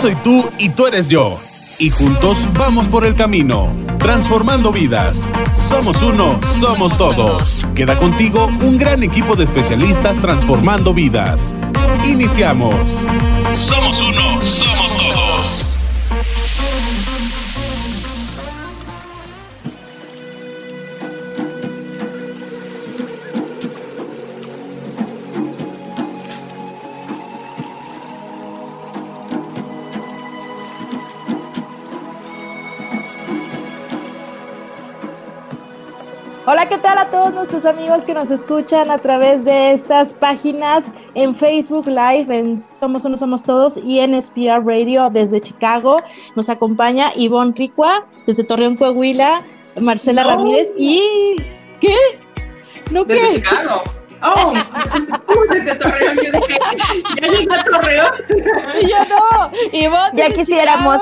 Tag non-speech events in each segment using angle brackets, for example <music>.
soy tú y tú eres yo. Y juntos vamos por el camino, transformando vidas. Somos uno, somos todos. Queda contigo un gran equipo de especialistas transformando vidas. Iniciamos. Somos uno, somos Hola, ¿qué tal a todos nuestros amigos que nos escuchan a través de estas páginas en Facebook Live, en Somos Uno Somos Todos y en SPR Radio desde Chicago? Nos acompaña Ivonne Ricua desde Torreón, Coahuila, Marcela Ramírez y... ¿Qué? ¿No desde qué? Chicago. Oh, desde Torreón, ya llegué a Torreón. <laughs> yo no, Ivonne. Ya quisiéramos.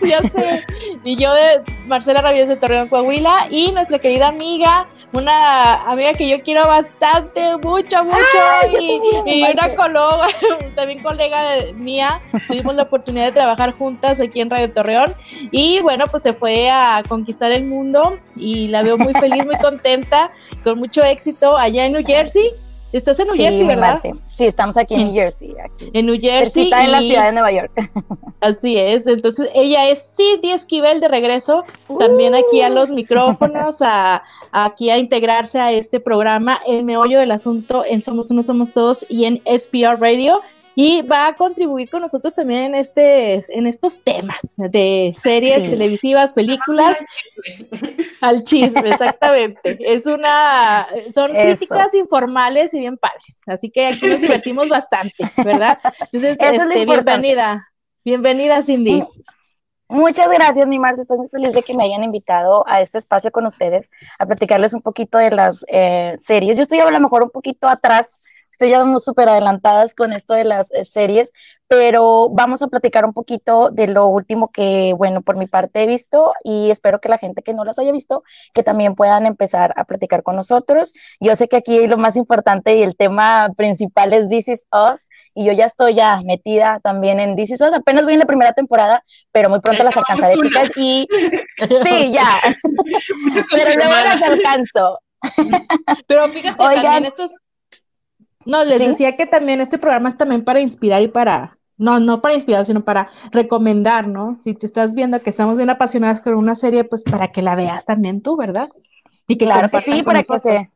<laughs> ya sé. Y yo de Marcela Ramírez de Torreón, Coahuila, y nuestra querida amiga, una amiga que yo quiero bastante, mucho, mucho, y, y una colega, <laughs> también colega mía, tuvimos la oportunidad de trabajar juntas aquí en Radio Torreón, y bueno, pues se fue a conquistar el mundo, y la veo muy feliz, muy contenta, con mucho éxito allá en New Jersey, Estás en New Jersey, ¿verdad? Sí, estamos aquí en New Jersey. Aquí. En New Jersey. Cerquita en la ciudad de Nueva York. <laughs> Así es. Entonces, ella es Cindy Esquivel de regreso, también aquí a los micrófonos, a, a, aquí a integrarse a este programa, el meollo del asunto en Somos Uno, Somos Todos y en SPR Radio y va a contribuir con nosotros también en este en estos temas de series sí. televisivas, películas al chisme, exactamente. <laughs> Es una son Eso. críticas informales y bien padres, así que aquí nos divertimos bastante, ¿verdad? Entonces, Eso este, es bienvenida. Bienvenida, Cindy. Muchas gracias, mi Marce. Estoy muy feliz de que me hayan invitado a este espacio con ustedes a platicarles un poquito de las eh, series. Yo estoy a lo mejor un poquito atrás estoy ya súper adelantadas con esto de las eh, series, pero vamos a platicar un poquito de lo último que, bueno, por mi parte he visto y espero que la gente que no las haya visto, que también puedan empezar a platicar con nosotros. Yo sé que aquí lo más importante y el tema principal es This Is Us y yo ya estoy ya metida también en This Is Us, apenas voy en la primera temporada, pero muy pronto las alcanzaré, chicas, y <laughs> sí, ya, pero luego las alcanzo. Pero fíjate, Oigan, también estos no, les ¿Sí? decía que también este programa es también para inspirar y para, no, no para inspirar, sino para recomendar, ¿no? Si te estás viendo que estamos bien apasionadas con una serie, pues para que la veas también tú, ¿verdad? Y que claro que sí, para nosotros. que se,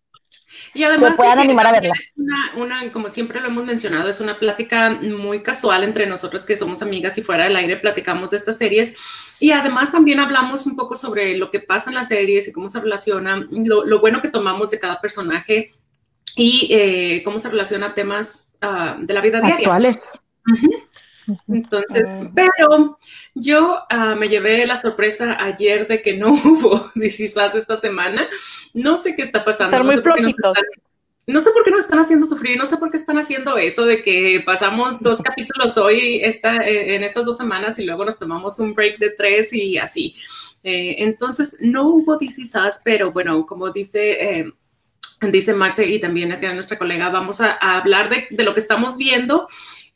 y además se puedan animar a verla. Es una, una, como siempre lo hemos mencionado, es una plática muy casual entre nosotros que somos amigas y fuera del aire platicamos de estas series. Y además también hablamos un poco sobre lo que pasa en las series y cómo se relaciona, lo, lo bueno que tomamos de cada personaje y eh, cómo se relaciona a temas uh, de la vida diaria. Actuales. Uh -huh. Entonces, uh -huh. pero yo uh, me llevé la sorpresa ayer de que no <laughs> hubo DCSAS esta semana. No sé qué está pasando. Están no muy sé qué nos flojitos. no sé por qué nos están haciendo sufrir, no sé por qué están haciendo eso de que pasamos dos capítulos hoy esta, eh, en estas dos semanas y luego nos tomamos un break de tres y así. Eh, entonces, no hubo DCSAS, pero bueno, como dice eh, dice Marce y también acá nuestra colega, vamos a, a hablar de, de, lo que estamos viendo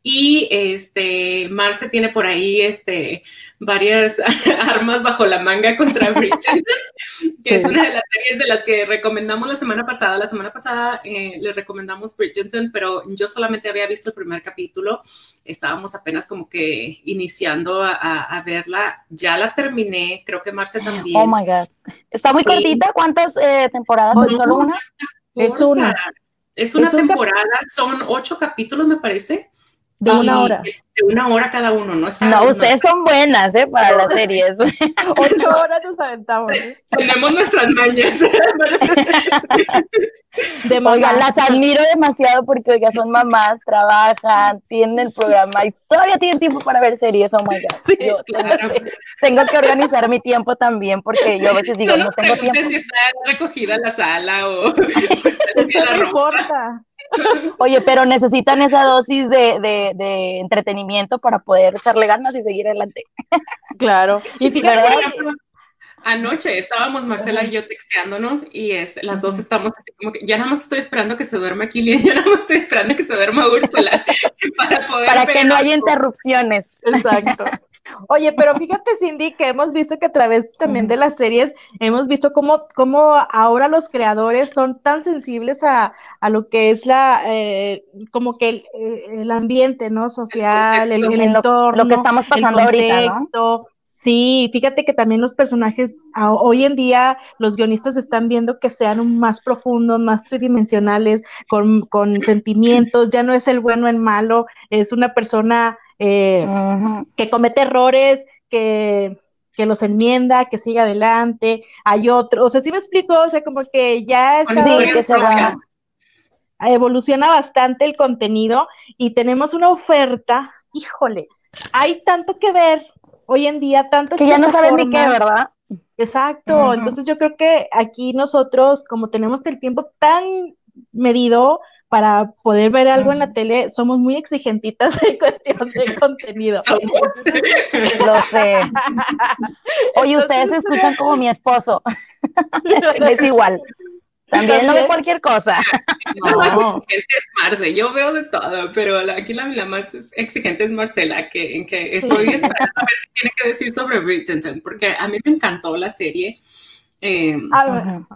y este Marce tiene por ahí este varias <laughs> armas bajo la manga contra <laughs> Bridgerton, que es una de las series de las que recomendamos la semana pasada. La semana pasada eh, les recomendamos Bridgerton, pero yo solamente había visto el primer capítulo. Estábamos apenas como que iniciando a, a, a verla. Ya la terminé, creo que Marce también. Oh my God. Está muy cortita. ¿Cuántas eh, temporadas? No, ¿Es solo una? Es una. Es una Es un temporada, son ocho capítulos, me parece. De una hora. De una hora cada uno, ¿no? Está, No, ustedes son buenas, ¿eh? Para las series. <laughs> Ocho horas nos aventamos. ¿eh? Tenemos nuestras mañas. De. <laughs> Oigan, las admiro demasiado porque, oiga, son mamás, trabajan, tienen el programa y todavía tienen tiempo para ver series. Oh my God. Sí, Yo claro. tengo, <laughs> tengo que organizar mi tiempo también porque yo a veces digo, no, no tengo tiempo. si está recogida la sala o. Eso no importa. Oye, pero necesitan esa dosis de, de, de entretenimiento para poder echarle ganas y seguir adelante. Claro. Y fíjate, Por que- ejemplo, Anoche estábamos Marcela y yo texteándonos y este, las dos estamos así como que ya nada más estoy esperando que se duerma Kilian, ya nada más estoy esperando que se duerma Úrsula <laughs> para poder Para que no haya interrupciones. Exacto. Oye, pero fíjate, Cindy, que hemos visto que a través también de las series hemos visto cómo, cómo ahora los creadores son tan sensibles a, a lo que es la, eh, como que el, eh, el ambiente, ¿no? Social, el, entorno, lo que estamos pasando el ahorita, contexto. Sí, fíjate que también los personajes, hoy en día los guionistas están viendo que sean más profundos, más tridimensionales, con, con <laughs> sentimientos, ya no es el bueno el malo, es una persona eh, que comete errores, que, que los enmienda, que sigue adelante, hay otro, o sea, sí me explico, o sea, como que ya está, Sí, historias que se va- evoluciona bastante el contenido y tenemos una oferta, híjole, hay tanto que ver hoy en día, tantas Que ya no saben ni qué. ¿verdad? Exacto, entonces yo creo que aquí nosotros, como tenemos el tiempo tan medido para poder ver algo en la tele, somos muy exigentitas <laughs> en cuestión de <laughs> contenido. Lo sé. Oye, ustedes Entonces, escuchan como mi esposo. <laughs> Es igual. También no ve cualquier cosa. <laughs> La más exigente es Marce, yo veo de todo, pero la- aquí la, la más exigente es Marcela, que, en que estoy esperando a ver qué tiene que decir sobre Bridgerton, porque a mí me encantó la serie. Eh, A ver, Ujú.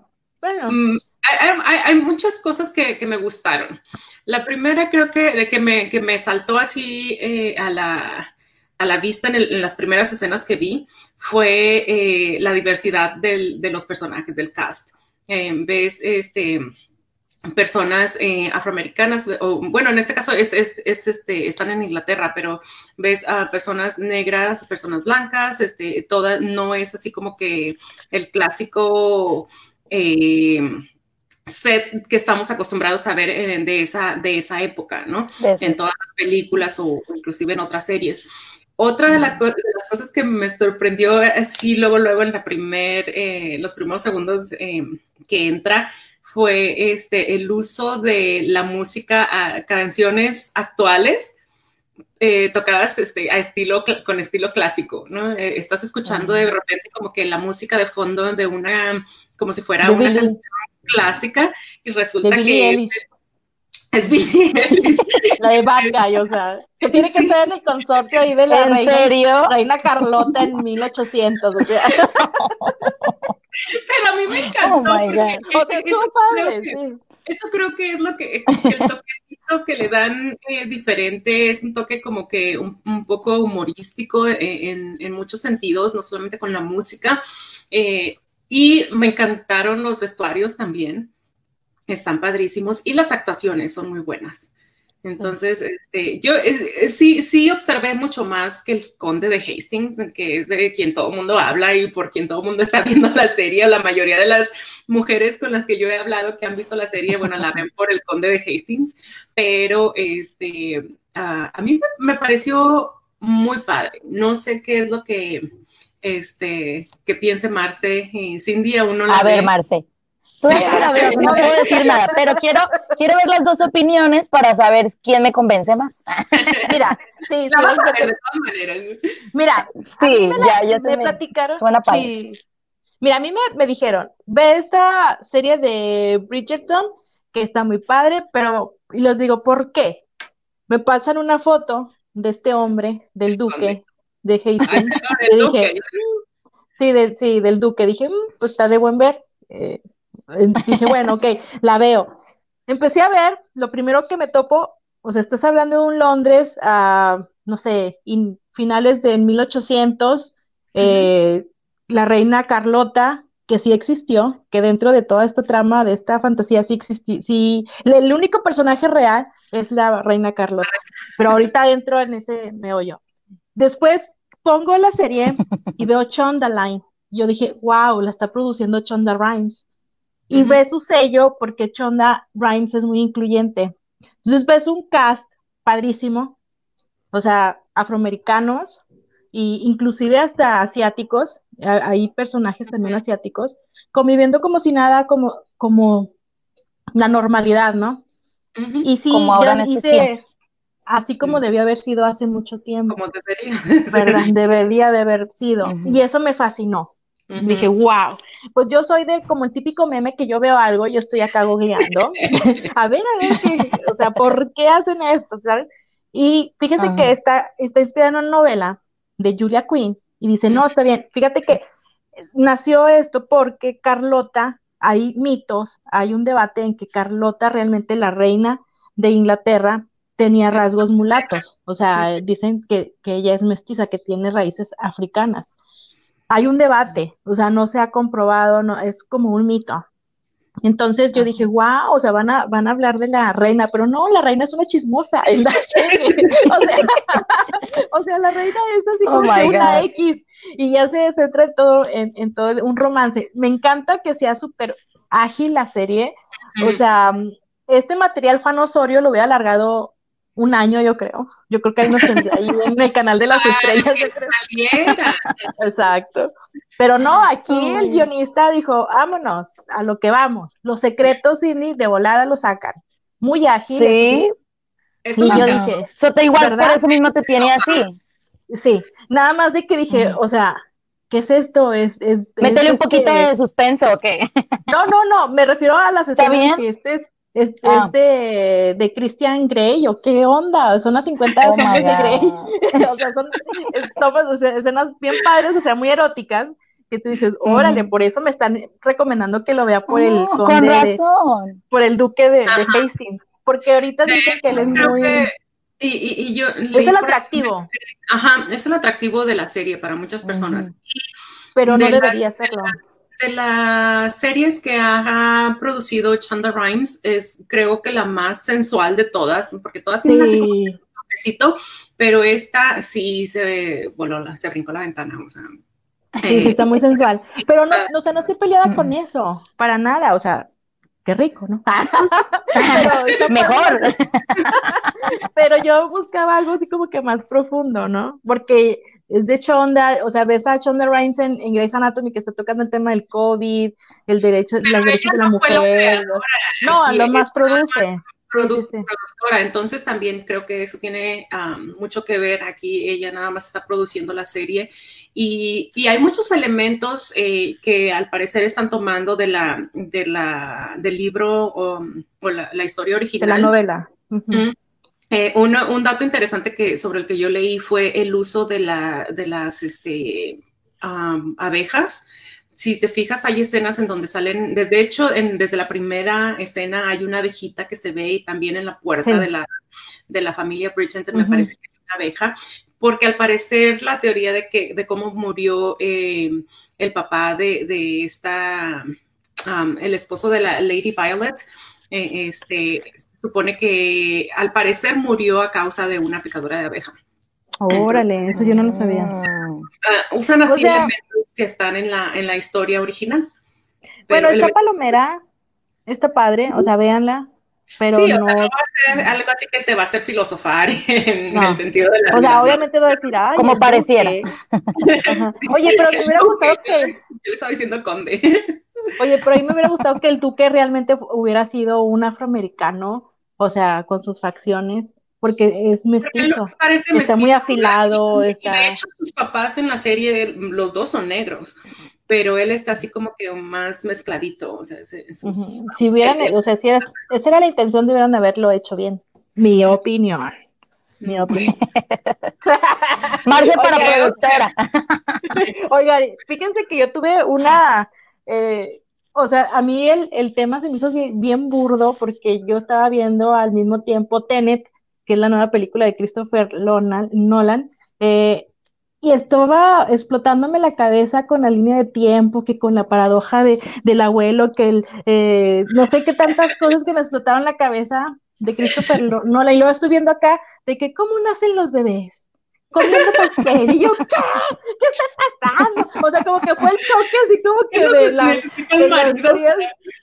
bueno, Mm, hay, hay- hay muchas cosas que, que me gustaron. La primera creo que, que, me, que me saltó así eh, a, la, a la vista en, el- en las primeras escenas que vi fue eh, la diversidad del- de los personajes, del cast. Eh, ves este, personas eh, afroamericanas, o bueno, en este caso es, es, es, este, están en Inglaterra, pero ves a personas negras, personas blancas, este, toda, no es así como que el clásico eh, set que estamos acostumbrados a ver en- de, esa, de esa época, ¿no? En todas las películas o, o inclusive en otras series. Otra de, la de las cosas que me sorprendió así luego, luego en la primer, eh, los primeros segundos eh, que entra fue este, el uso de la música a canciones actuales eh, tocadas este, a estilo, con estilo clásico, ¿no? Eh, estás escuchando de repente como que la música de fondo de una, como si fuera De una canción clásica y resulta que es <laughs> la de Bad Guy, o sea, que tiene que Sí. ser el consorcio ahí de la ¿En reina, serio? reina Carlota en <laughs> 1800, o sea, Pero a mí me encantó. Oh my porque o sea, eso estuvo creo padre, que- sí. Eso creo que es lo que, el toquecito que le dan eh, diferente, es un toque como que un, un poco humorístico eh, en, en muchos sentidos, no solamente con la música. eh, y me encantaron los vestuarios también, están padrísimos y las actuaciones son muy buenas. Entonces, este, yo eh, sí, sí observé mucho más que el conde de Hastings, que es de quien todo el mundo habla y por quien todo el mundo <laughs> está viendo la serie, o la mayoría de las mujeres con las que yo he hablado que han visto la serie, bueno, la ven por el conde de Hastings, pero este, a mí me, me pareció muy padre. No sé qué es lo que, este, que piense Marce y Cindy aún no la A ver, ve. Marce. Todavía no la veo, no puedo decir nada, pero quiero, quiero ver las dos opiniones para saber quién me convence más. <laughs> Mira, sí, sí, La vas a vamos a- ver de todas maneras. mira, Sí, ya, ya se me me... platicaron. suena padre. sí. Mira, a mí me, me dijeron, ve esta serie de Bridgerton, que está muy padre, pero, y les digo, ¿por qué? Me pasan una foto de este hombre, del duque, de Hastings. Yo no, dije, que- Sí, de, sí, del Duque. Dije, "Mm, pues está de buen ver. Eh, dije, bueno, ok, la veo. Empecé a ver, lo primero que me topo, o sea, estás hablando de un Londres a, no sé, in- finales del 1800, eh, la reina Carlota, que sí existió, que dentro de toda esta trama, de esta fantasía, sí existió, sí, el, único personaje real es la reina Carlota, pero ahorita entro en ese meollo. Después pongo la serie y veo Chondaline. Yo dije, wow, la está produciendo Chonda Rhimes. Y ves su sello porque Chonda Rhimes es muy incluyente. Entonces ves un cast padrísimo, o sea, afroamericanos e inclusive hasta asiáticos, hay personajes también asiáticos, conviviendo como si nada, como, como la normalidad, ¿no? Y sí, Como ahora yo en estos hice tiempos. así como debió haber sido hace mucho tiempo. Como debería. ¿verdad? <laughs> Debería de haber sido. Y eso me fascinó. Dije, wow. Pues yo soy de como el típico meme que yo veo algo, yo estoy acá googleando. <laughs> a ver, a ver, qué, o sea, ¿por qué hacen esto? ¿Sabes? Y fíjense que está, está inspirada en una novela de Julia Quinn y dice, no, está bien. Fíjate que nació esto porque Carlota, hay mitos, hay un debate en que Carlota realmente la reina de Inglaterra tenía rasgos mulatos, o sea, dicen que, que ella es mestiza, que tiene raíces africanas hay un debate, o sea, no se ha comprobado, no, es como un mito. Entonces yo dije, wow, o sea, van a, van a hablar de la reina, pero no, la reina es una chismosa <laughs> <laughs> o, sea, la reina es así oh como una X y ya se centra en todo, en, todo un romance. Me encanta que sea súper ágil la serie, o sea, este material Juan Osorio lo hubiera alargado un año, yo creo. Yo creo que ahí nos tendría ahí en el canal de las estrellas. <laughs> Exacto. Pero no, aquí el guionista dijo, vámonos, a lo que vamos. Los secretos, Cindy, de volada lo sacan. Muy ágil. Sí. y yo dije, eso te igual, por eso mismo te tiene así. Sí, nada más de que dije, o sea, ¿qué es esto? Es, es, Métele un poquito este de suspenso, ¿o qué? No, no, no, me refiero a las escenas que este es ¿Es, ah. de, de, Christian Grey o qué onda? Son las 50 oh de Grey. <laughs> o sea, son escenas bien padres, o sea, muy eróticas, que tú dices, órale, por eso me están recomendando que lo vea por el oh, con razón. por el duque de, Hastings. Porque ahorita dicen que él es muy... y, y, yo es el atractivo. Ajá, es el atractivo de la serie para muchas personas. Pero no debería serlo de las series que ha producido Chanda Rhimes es creo que la más sensual de todas, porque todas tienen así como un pero esta sí se, bueno, se brincó la ventana, o sea. Sí, sí, está muy sensual. Pero no, no, <laughs> o sea, no estoy peleada con eso, para nada, o sea, qué rico, ¿no? <laughs> <laughs> Mejor. <laughs> pero yo buscaba algo así como que más profundo, ¿no? Porque es de Chonda, o sea, ves a Chonda Rhimes en, Grey's Anatomy que está tocando el tema del COVID, el derecho, los derechos de la mujer. No, a lo más produce. Productora, entonces también creo que eso tiene mucho que ver aquí, ella nada más está produciendo la serie y, hay muchos elementos eh, que al parecer están tomando de la, de la, del libro o, la, historia original. De la novela. Eh, un dato interesante que, sobre el que yo leí fue el uso de, la, de las este, abejas. Si te fijas, hay escenas en donde salen, de hecho, desde la primera escena hay una abejita que se ve y también en la puerta de, la, de la familia Bridgerton me parece que hay una abeja, porque al parecer la teoría de, que, de cómo murió eh, el papá de, de esta, el esposo de la Lady Violet, eh, este, supone que al parecer murió a causa de una picadura de abeja. Órale, eso yo no lo sabía. Uh, usan así elementos que están en la, en la historia original. bueno, esta palomera está padre, o sea, véanla. Pero sí, no... va a ser algo así que te va a hacer filosofar <laughs> en el sentido de la. O sea, obviamente va a decir, ay. Como pareciera. <laughs> Oye, pero me hubiera <laughs> gustado que. Yo estaba diciendo conde. Oye, pero a mí me hubiera gustado que el duque realmente hubiera sido un afroamericano o sea, con sus facciones, porque es mestizo, está muy afilado. Está... De hecho, sus papás en la serie, los dos son negros, pero él está así como que más mezcladito. O sea, Si hubieran, o sea, si esa era la intención, deberían haberlo hecho bien. Mi opinión. Mi opinión. <laughs> Marce para productora. <laughs> Oiga, fíjense que yo tuve una eh, o sea, a mí el, el tema se me hizo bien, burdo porque yo estaba viendo al mismo tiempo Tenet, que es la nueva película de Christopher Nolan, eh, y estaba explotándome la cabeza con la línea de tiempo, que con la paradoja de, del abuelo, que el, eh, no sé qué tantas cosas que me explotaron la cabeza de Christopher <laughs> Nolan, y luego estoy viendo acá de que cómo nacen los bebés, comiendo pastel. Y yo, ¿qué? ¿Qué está pasando? O sea, como que fue el choque así como que de, las, teorías,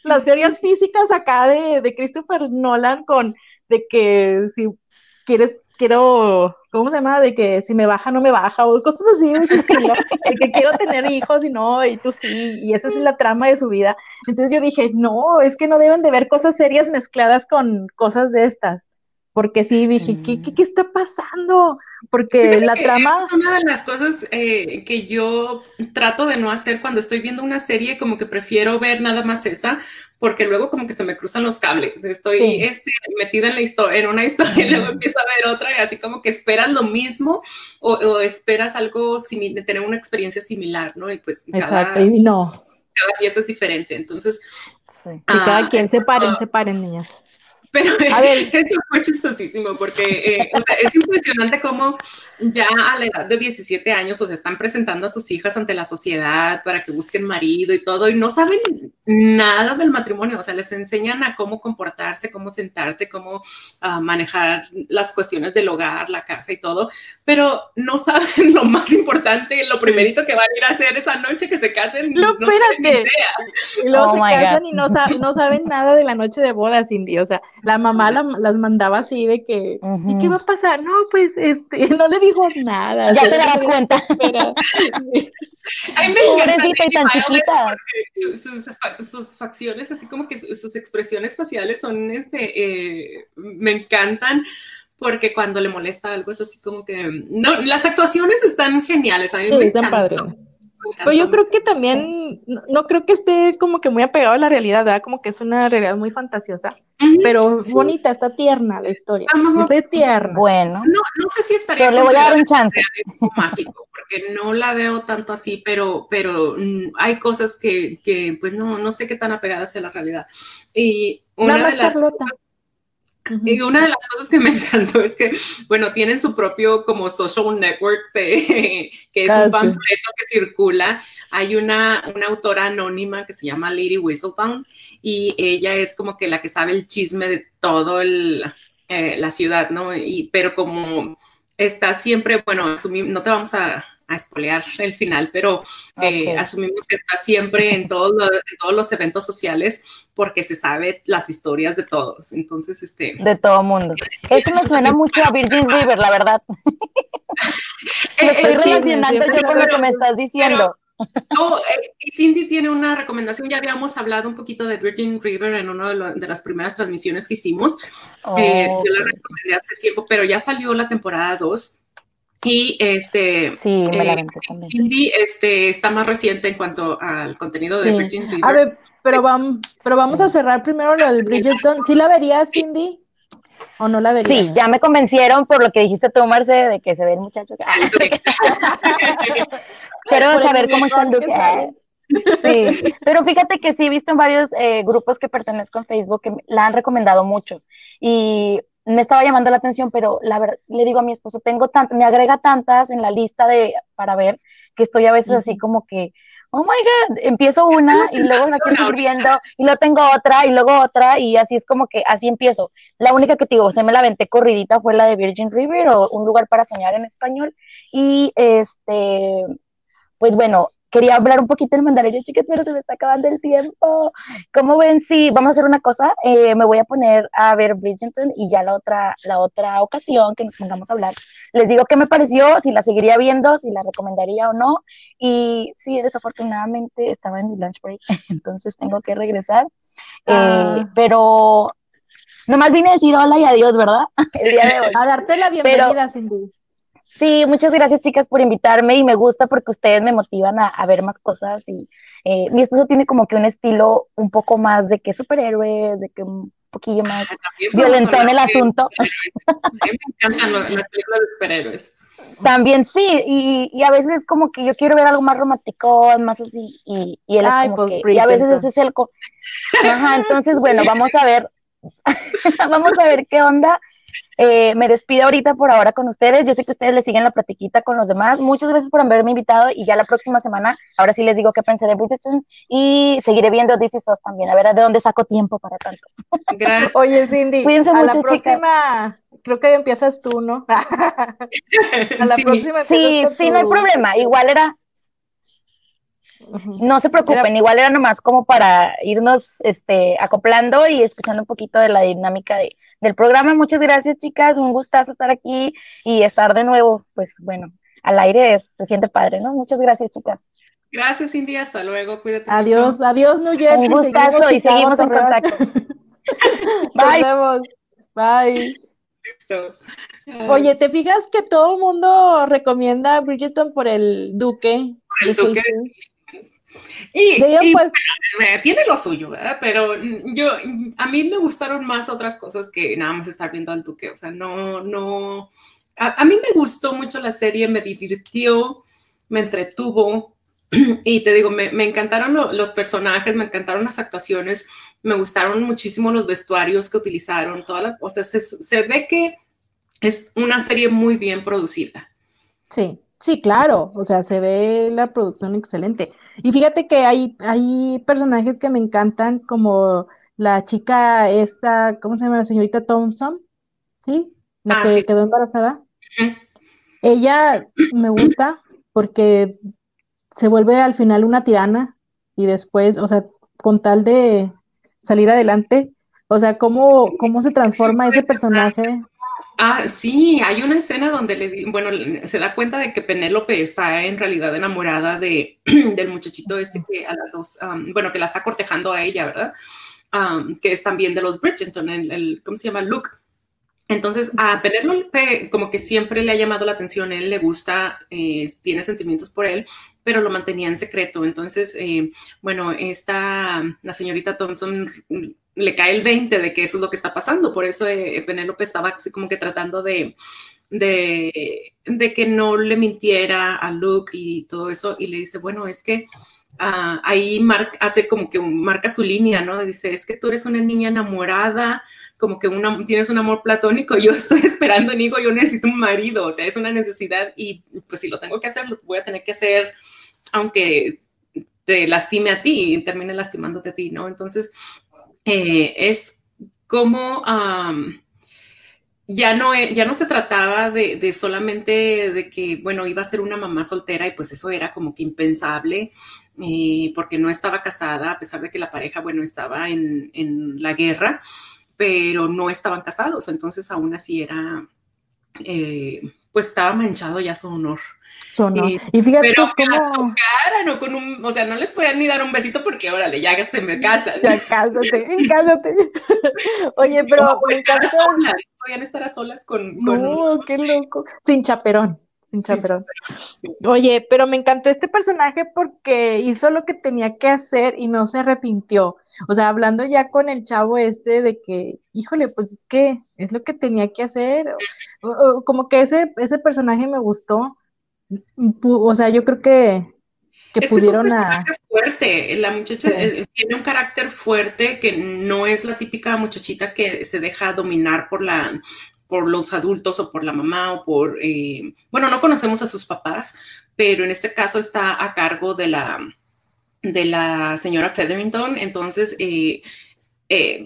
las, teorías, físicas acá de, de Christopher Nolan con de que si quieres, quiero, ¿cómo se llama? De que si me baja, no me baja, o cosas así, de, que quiero tener hijos y no, y tú sí, y esa es la trama de su vida. Entonces yo dije, no, es que no deben de ver cosas serias mezcladas con cosas de estas porque sí dije, ¿qué, qué, qué está pasando? Porque la trama... Es una de las cosas eh, que yo trato de no hacer cuando estoy viendo una serie, como que prefiero ver nada más esa, porque luego como que se me cruzan los cables. Estoy este, metida en, la historia, en una historia y luego empiezo a ver otra y así como que esperas lo mismo o, esperas algo similar, tener una experiencia similar, ¿no? Y pues Exacto, y no. cada pieza es diferente. Entonces... Sí. y cada ah, quien separen, separen, niñas. Pero a <laughs> ver. eso fue chistosísimo porque eh, es impresionante cómo ya a la edad de 17 años, o sea, están presentando a sus hijas ante la sociedad para que busquen marido y todo, y no saben nada del matrimonio, o sea, les enseñan a cómo comportarse, cómo sentarse, cómo uh, manejar las cuestiones del hogar, la casa y todo, pero no saben <laughs> lo más importante, lo primerito que van a ir a hacer esa noche que se casen. No, no espérate. Y luego oh se casan y no, no, saben nada de la noche de boda, Cindy, o sea, la mamá las mandaba así de que, ¿y qué va a pasar? No, pues, este, <laughs> no le digo nada. Ya te das cuenta. Ay, <laughs> me Pobrecita y tan chiquita. Sus, sus, facciones, así como que sus expresiones faciales son, este, eh, me encantan porque cuando le molesta algo es así como que, no, las actuaciones están geniales, a mí me están Pero yo creo que también, no, creo que esté como que muy apegado a la realidad, ¿verdad? Como que es una realidad muy fantasiosa, pero bonita, está tierna la historia. Está tierna. Bueno. No, no sé si estaría. le voy a dar un chance. mágico, porque no la veo tanto así, pero, pero mm, hay cosas que, que, pues no, no sé qué tan apegadas a la realidad. Y una de las. Y una de las cosas que me <laughs> encantó es que, bueno, tienen su propio como social network <laughs> que es un panfleto que circula. Hay una, una autora anónima que se llama Lady Whistledown y ella es como que la que sabe el chisme de todo el, eh, la ciudad, ¿no? Y, pero como está siempre, bueno, no te vamos a, a espolear el final, pero eh, asumimos que está siempre en, todos en todos los eventos sociales porque se sabe las historias de todos. Entonces, este... De todo mundo. Eso me suena mucho a Virgin River, la verdad. <laughs> Lo eh, estoy relacionando yo con lo que me estás diciendo. No, eh, Cindy tiene una recomendación, ya habíamos hablado un poquito de Virgin River en una de, las primeras transmisiones que hicimos. yo la recomendé hace tiempo, pero ya salió la temporada 2 y este, sí, me eh, Cindy este, está más reciente en cuanto al contenido de Virgin River. A ver, pero vamos, pero vamos a cerrar primero lo del Bridgerton. ¿Sí la verías, Cindy? ¿O no la verías? Sí, ya me convencieron por lo que dijiste tú, Marce, de que se ve el muchacho. <laughs> Quiero saber cómo está el look. Sí, pero fíjate que sí he visto en varios eh, grupos que pertenezco en Facebook que la han recomendado mucho. Y me estaba llamando la atención, pero la verdad, le digo a mi esposo, tengo tantas, me agrega tantas en la lista de para ver que estoy a veces así como que, oh my god, empiezo una y luego la quiero seguir viendo y luego tengo otra y luego otra y así es como que así empiezo. La única que te digo, se me la venté corridita fue la de Virgin River o Un lugar para soñar en español y este, pues bueno, quería hablar un poquito del mandarín, chicas, pero se me está acabando el tiempo. ¿Cómo ven si vamos a hacer una cosa? Eh, me voy a poner a ver Bridgerton y ya la otra, la otra ocasión que nos pongamos a hablar, les digo qué me pareció, si la seguiría viendo, si la recomendaría o no. Y sí, desafortunadamente estaba en mi lunch break, <laughs> entonces tengo que regresar. Eh, ah. pero nomás vine a decir hola y adiós, ¿verdad? <laughs> El día de hoy. A darte la bienvenida, sin duda. Sí, muchas gracias chicas por invitarme y me gusta porque ustedes me motivan a, ver más cosas y eh, mi esposo tiene como que un estilo un poco más de que superhéroes, de que un poquillo más violento en el asunto. <laughs> A mí me encantan las películas de superhéroes. También sí, y, a veces como que yo quiero ver algo más romántico, más así, y, él es como pues, que, y a veces ese es el... Ajá, entonces bueno, vamos a ver, <laughs> vamos a ver qué onda. Eh, me despido ahorita por ahora con ustedes. Yo sé que ustedes le siguen la platiquita con los demás. Muchas gracias por haberme invitado y ya la próxima semana, ahora sí les digo qué pensé de Bridgerton y seguiré viendo This Is Us también, a ver de dónde saco tiempo para tanto. Gracias. <laughs> Oye, Cindy, Cuídense a mucho, la próxima, creo que empiezas tú, ¿no? <laughs> a la próxima. Sí, sí, no hay problema. Igual era, no se preocupen, igual era nomás como para irnos este, acoplando y escuchando un poquito de la dinámica de, del programa. Muchas gracias, chicas. Un gustazo estar aquí y estar de nuevo, pues bueno, al aire se siente padre, ¿no? Muchas gracias, chicas. Gracias, Cindy. Hasta luego. Cuídate. Adiós, adiós, New Jersey. Un gustazo y seguimos en contacto. <laughs> Bye. Nos vemos. Bye. Oye, ¿te fijas que todo el mundo recomienda a Bridgerton por el duque? el duque. Y, pues, tiene lo suyo, ¿verdad? Pero yo, a mí me gustaron más otras cosas que nada más estar viendo al duque. O sea, no, no. A, mí me gustó mucho la serie, me divirtió, me entretuvo. <clears throat> Y te digo, me, encantaron los personajes, me encantaron las actuaciones, me gustaron muchísimo los vestuarios que utilizaron, toda la, o sea, se ve que es una serie muy bien producida. Sí, sí, claro, o sea, se ve la producción excelente. Y fíjate que hay, hay personajes que me encantan, como la chica esta, ¿cómo se llama? La señorita Thompson, ¿sí? La ah, que quedó embarazada. Ella me gusta porque se vuelve al final una tirana y después, o sea, con tal de salir adelante, o sea, cómo, cómo se transforma ese personaje. Ah, sí, hay una escena donde le, bueno, se da cuenta de que Penélope está en realidad enamorada de, <clears throat> del muchachito este que a las dos, bueno, que la está cortejando a ella, ¿verdad? que es también de los Bridgerton, el, el, ¿cómo se llama? Luke. Entonces, a Penélope como que siempre le ha llamado la atención, él le gusta, eh, tiene sentimientos por él, pero lo mantenía en secreto. Entonces, eh, bueno, esta, la señorita Thompson le cae el 20 de que eso es lo que está pasando. Por eso eh, Penélope estaba así como que tratando de, de, que no le mintiera a Luke y todo eso. Y le dice, bueno, es que ah, ahí hace como que marca su línea, ¿no? Dice, es que tú eres una niña enamorada, como que una, tienes un amor platónico, yo <laughs> estoy esperando en hijo, yo necesito un marido, o sea, es una necesidad y pues si lo tengo que hacer, lo voy a tener que hacer, aunque te lastime a ti y termine lastimándote a ti, ¿no? Entonces, eh, es como ya, no, e, ya no se trataba de, solamente de que, bueno, iba a ser una mamá soltera y pues eso era como que impensable eh, porque no estaba casada, a pesar de que la pareja, bueno, estaba en, la guerra, pero no estaban casados, entonces aún así era, eh, pues estaba manchado ya su honor. Y, fíjate pero cómo... cara, no con un, o sea, no les podían ni dar un besito porque órale, ya se me casan. Ya cásate, cásate. <laughs> Oye, pero no, podían estar a solas con, No, qué loco. Sin chaperón. Oye, pero me encantó este personaje porque hizo lo que tenía que hacer y no se arrepintió. O sea, hablando ya con el chavo este de que, híjole, pues es que es lo que tenía que hacer. como que ese, ese personaje me gustó o sea, yo creo que, que pudieron es fuerte, la muchacha eh, tiene un carácter fuerte que no es la típica muchachita que se deja dominar por la por los adultos o por la mamá o por, eh, bueno, no conocemos a sus papás, pero en este caso está a cargo de la, de la señora Featherington, entonces eh,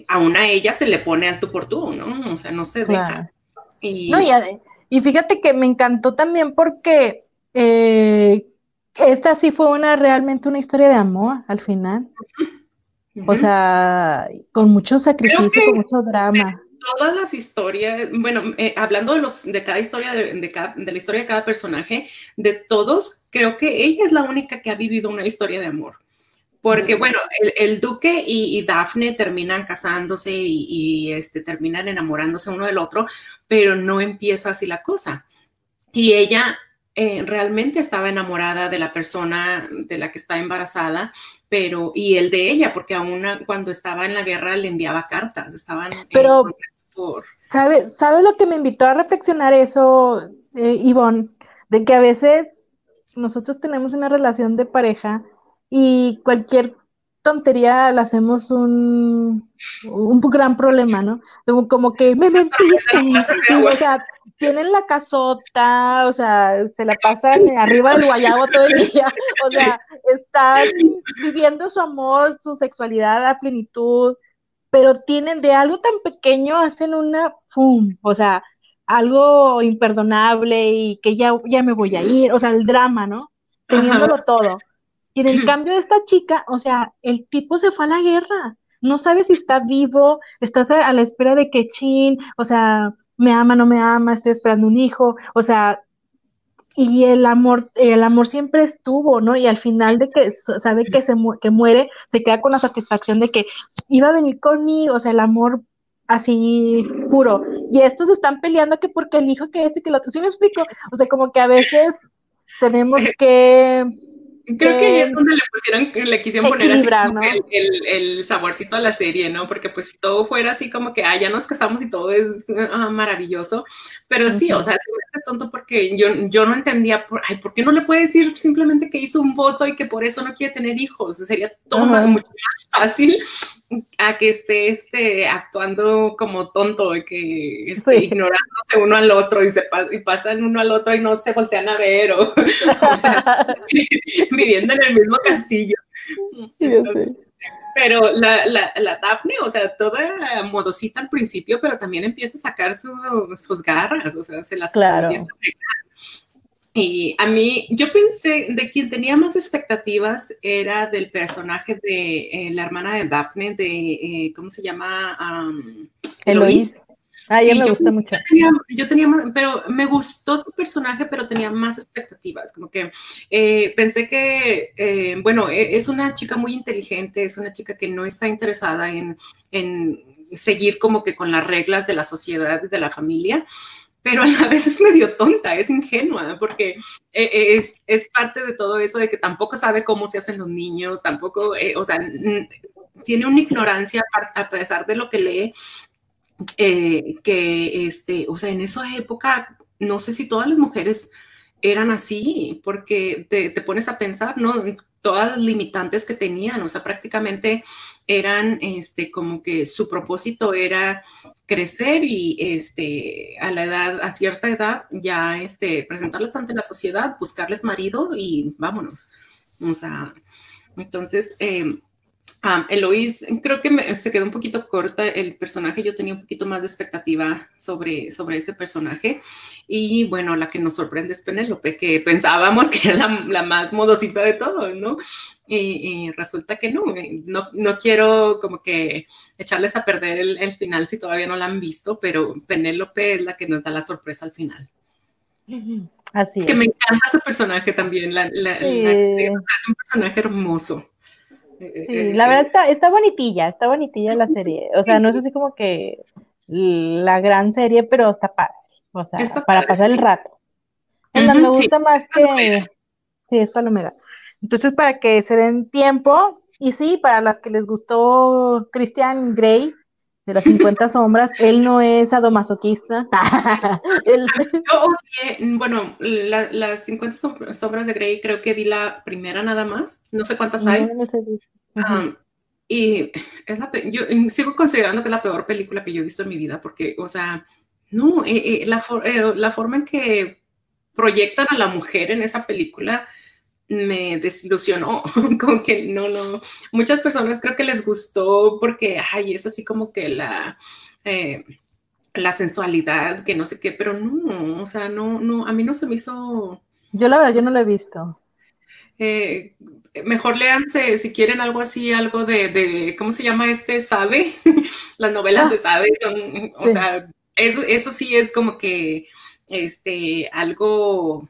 aún a ella se le pone alto por tú, ¿no? O sea, no se deja. Y... No, y fíjate que me encantó también porque eh, esta sí fue una realmente una historia de amor al final. O sea, con mucho sacrificio, con mucho drama. Todas las historias, bueno, eh, hablando de los de cada historia de, de, la historia de cada personaje, de todos, creo que ella es la única que ha vivido una historia de amor. Porque, bueno, el, duque y, y, Daphne terminan casándose y, y, este, terminan enamorándose uno del otro, pero no empieza así la cosa. Y ella eh, realmente estaba enamorada de la persona de la que está embarazada, pero y el de ella, porque aún cuando estaba en la guerra le enviaba cartas, estaban. Pero, ¿sabes sabe lo que me invitó a reflexionar eso, eh, Ivonne? De que a veces nosotros tenemos una relación de pareja y cualquier tontería le hacemos un, un gran problema, ¿no? Como, que me mentiste, <laughs> o sea, tienen la casota, o sea, se la pasan <laughs> arriba del guayabo todo el día, o sea, <laughs> están viviendo su amor, su sexualidad a plenitud, pero tienen de algo tan pequeño, hacen una, ¡pum! O sea, algo imperdonable y que ya, ya me voy a ir, o sea, el drama, ¿no? Teniéndolo todo. Y en el <clears throat> cambio de esta chica, o sea, el tipo se fue a la guerra, no sabe si está vivo, estás a, a la espera de que chin, o sea, me ama, no me ama, estoy esperando un hijo, o sea, y el amor, el amor siempre estuvo, ¿no? Y al final de que sabe que se que muere, se queda con la satisfacción de que iba a venir conmigo, o sea, el amor así puro. Y estos están peleando que porque el hijo que este que el otro. ¿Sí me explico? O sea, como que a veces tenemos que Creo que ahí es donde le pusieron, le quisieron poner así el, el, saborcito a la serie, ¿no? Porque pues si todo fuera así como que, ah, ya nos casamos y todo es ah, maravilloso, pero sí, o sea, se me hace tonto porque yo, yo no entendía, por, ay, ¿por qué no le puede decir simplemente que hizo un voto y que por eso no quiere tener hijos? Sería todo mucho más fácil a que esté este, actuando como tonto, que esté ignorándose uno al otro y, se y pasan uno al otro y no se voltean a ver, o, <laughs> o sea, <laughs> <laughs> viviendo en el mismo castillo. pero la, la, la, Daphne, o sea, toda modosita al principio, pero también empieza a sacar sus garras, o sea, se las claro. empieza a pegar. Y a mí, yo pensé, de quien tenía más expectativas era del personaje de eh, la hermana de Daphne, de, eh, ¿cómo se llama? Um, Eloís. Ah, me gusta mucho. Yo tenía, más, pero me gustó su personaje, pero tenía más expectativas. Como que eh, pensé que, bueno, e, es una chica muy inteligente, es una chica que no está interesada en, en seguir como que con las reglas de la sociedad y de la familia pero a la vez es medio tonta, es ingenua, porque eh, eh, es, es, parte de todo eso de que tampoco sabe cómo se hacen los niños, tampoco, eh, o sea, tiene una ignorancia a pesar de lo que lee, que, este, o sea, en esa época, no sé si todas las mujeres eran así, porque te, te pones a pensar, ¿no? Todas las limitantes que tenían, o sea, prácticamente eran este, como que su propósito era crecer y este, a la edad, a cierta edad, ya este, presentarles ante la sociedad, buscarles marido y vámonos. O sea, entonces, eh, Ah, Eloís, creo que se quedó un poquito corta el personaje. Yo tenía un poquito más de expectativa sobre, sobre ese personaje. Y bueno, la que nos sorprende es Penélope, que pensábamos que era la, más modosita de todos, ¿no? Y, resulta que no, no, no. quiero como que echarles a perder el, final si todavía no la han visto, pero Penélope es la que nos da la sorpresa al final. Así que me encanta su personaje también. La, es un personaje hermoso. Eh, sí, eh, la verdad eh, está, está bonitilla, está bonitilla la <laughs> serie. O sea, no es así como que la gran serie, pero está padre. O sea, para pasar el rato. me gusta más que. Sí, es palomera. Entonces, para que se den tiempo, y sí, para las que les gustó Christian Grey, de las 50 sombras, él no es adomasoquista. <laughs> bueno, las 50 sombras de Grey creo que vi la primera nada más, no sé cuántas hay. y es la, yo sigo considerando que es la peor película que yo he visto en mi vida, porque, o sea, no, eh, eh, la, eh, la forma en que proyectan a la mujer en esa película me desilusionó, <laughs> como que no, no, muchas personas creo que les gustó porque, ay, es así como que la, eh, la sensualidad, que no sé qué, pero no, o sea, no, no, a mí no se me hizo... Yo la verdad, yo no la he visto. Eh, mejor léanse, si quieren algo así, algo de, de ¿cómo se llama este? ¿Sabe? <laughs> Las novelas de ah. Sabe son, o sea, eso, eso sí es como que, este, algo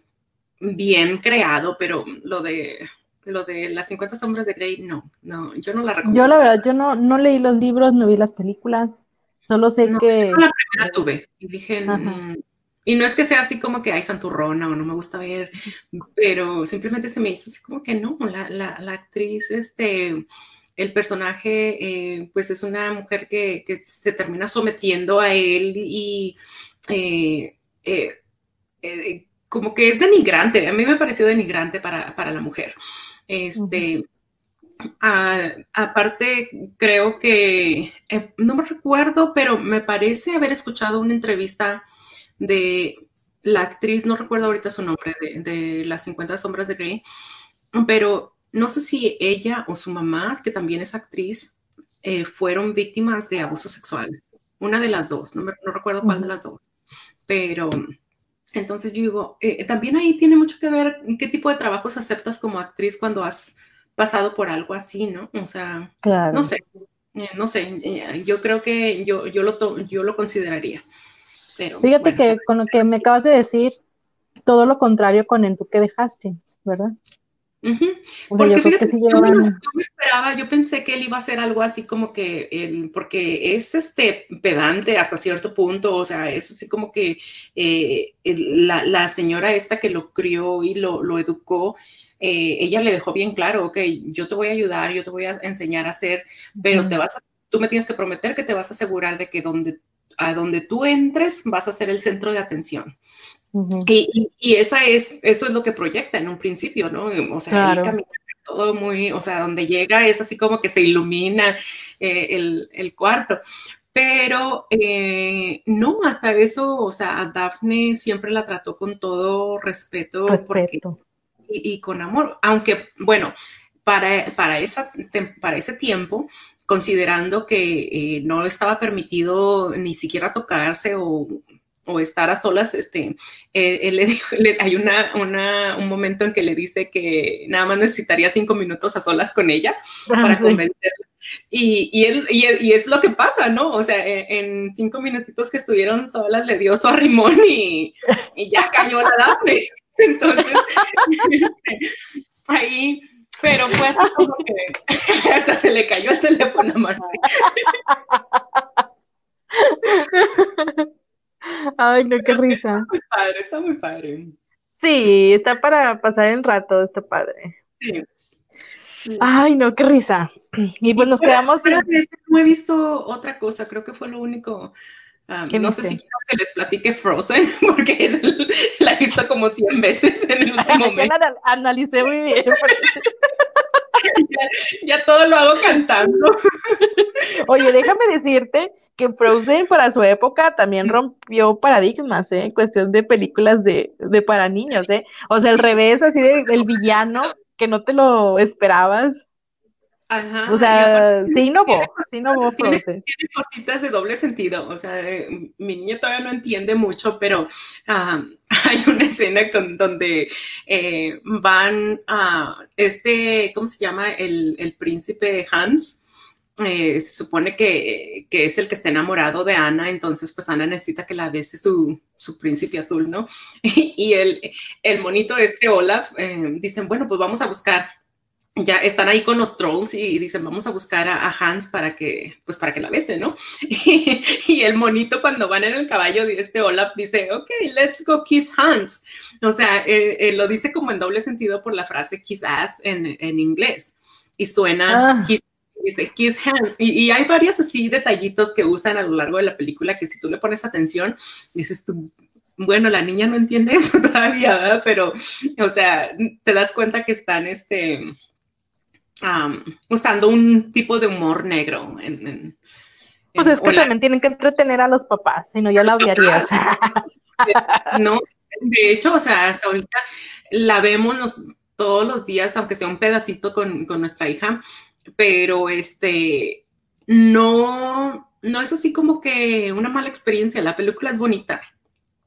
bien creado, pero lo de lo de las 50 sombras de Grey, no, no, yo no la recuerdo. Yo la verdad, yo no, no leí los libros, no vi las películas, solo sé que... Yo la primera tuve y dije, mm", y no es que sea así como que hay santurrona o no me gusta ver, pero simplemente se me hizo así como que no, la, la, la actriz, este, el personaje, eh, pues es una mujer que, que, se termina sometiendo a él y... Eh, eh, eh como que es denigrante, a mí me pareció denigrante para, la mujer. Este, aparte, creo que, eh, no me recuerdo, pero me parece haber escuchado una entrevista de la actriz, no recuerdo ahorita su nombre, de, las 50 sombras de Grey, pero no sé si ella o su mamá, que también es actriz, eh, fueron víctimas de abuso sexual. Una de las dos, no, me, no recuerdo cuál de las dos, pero entonces yo digo, eh, también ahí tiene mucho que ver qué tipo de trabajos aceptas como actriz cuando has pasado por algo así, ¿no? O sea, no sé, eh, no sé, eh, yo creo que yo, yo, lo, yo lo consideraría. Pero, Fíjate que con lo que me acabas de decir, todo lo contrario con el duque de Hastings, ¿verdad? Porque fíjate, yo, me esperaba, yo pensé que él iba a hacer algo así como que él, porque es este pedante hasta cierto punto, o sea, es así como que eh, la, la, señora esta que lo crió y lo, lo educó, eh, ella le dejó bien claro, ok, yo te voy a ayudar, yo te voy a enseñar a hacer, pero te vas a, tú me tienes que prometer que te vas a asegurar de que donde, a donde tú entres vas a ser el centro de atención y, y, esa es, eso es lo que proyecta en un principio, ¿no? O sea, ahí camina todo muy, o sea, donde llega es así como que se ilumina eh, el, el, cuarto. Pero eh, no, hasta eso, o sea, a Daphne siempre la trató con todo respeto, y, y, con amor. Aunque, bueno, para, para, esa, para ese tiempo, considerando que eh, no estaba permitido ni siquiera tocarse o o estar a solas, este, eh, él le dijo, <laughs> hay una, una, un momento en que le dice que nada más necesitaría cinco minutos a solas con ella para convencerla. Y, y, él, y, es lo que pasa, ¿no? O sea, e, en, cinco minutitos que estuvieron solas le dio su arrimón y, y ya cayó la Daphne. <laughs> Entonces, <laughs> ahí, pero fue así como que hasta se le cayó el teléfono a Marcia. Ay, no, qué risa. Está muy padre, está muy padre. Sí, está para pasar el rato, está padre. Sí. Ay, no, qué risa. Y pues nos quedamos. No he visto otra cosa, creo que fue lo único. Um, no sé si quiero que les platique Frozen, <laughs> porque la he visto como 100 veces en el <laughs> último mes. la analicé muy bien. <laughs> ya, ya todo lo hago cantando. Oye, déjame decirte que Frozen para su época también rompió paradigmas, ¿eh? En cuestión de películas de, de para niños, ¿eh? O sea, el revés así del villano que no te lo esperabas. Ajá, o sea, sí innovó, sí innovó Frozen. Tiene, cositas de doble sentido, o sea, eh, mi niña todavía no entiende mucho, pero <laughs> hay una escena con, donde eh, van a este, ¿cómo se llama? El, el príncipe Hans, eh, se supone que, que, es el que está enamorado de Ana, entonces pues Ana necesita que la bese su, su príncipe azul, ¿no? <laughs> Y, el, el, monito este, Olaf, eh, dicen, bueno, pues vamos a buscar, ya están ahí con los trolls y, dicen, vamos a buscar a, Hans para que, pues para que la bese, ¿no? <laughs> Y, el monito cuando van en el caballo de este Olaf dice, ok, let's go kiss Hans. O sea, eh, lo dice como en doble sentido por la frase ass en, en inglés. Y suena ah. kiss dice Kiss Hands. Y, hay varios así detallitos que usan a lo largo de la película que si tú le pones atención, dices tú, bueno, la niña no entiende <laughs> eso todavía, ¿verdad? Pero, o sea, te das cuenta que están este, usando un tipo de humor negro. En, pues es que también tienen que entretener a los papás, si no ya la odiarías. <laughs> no, de hecho, o sea, hasta ahorita la vemos todos los días, aunque sea un pedacito con, con nuestra hija, pero este, no, no es así como que una mala experiencia, la película es bonita.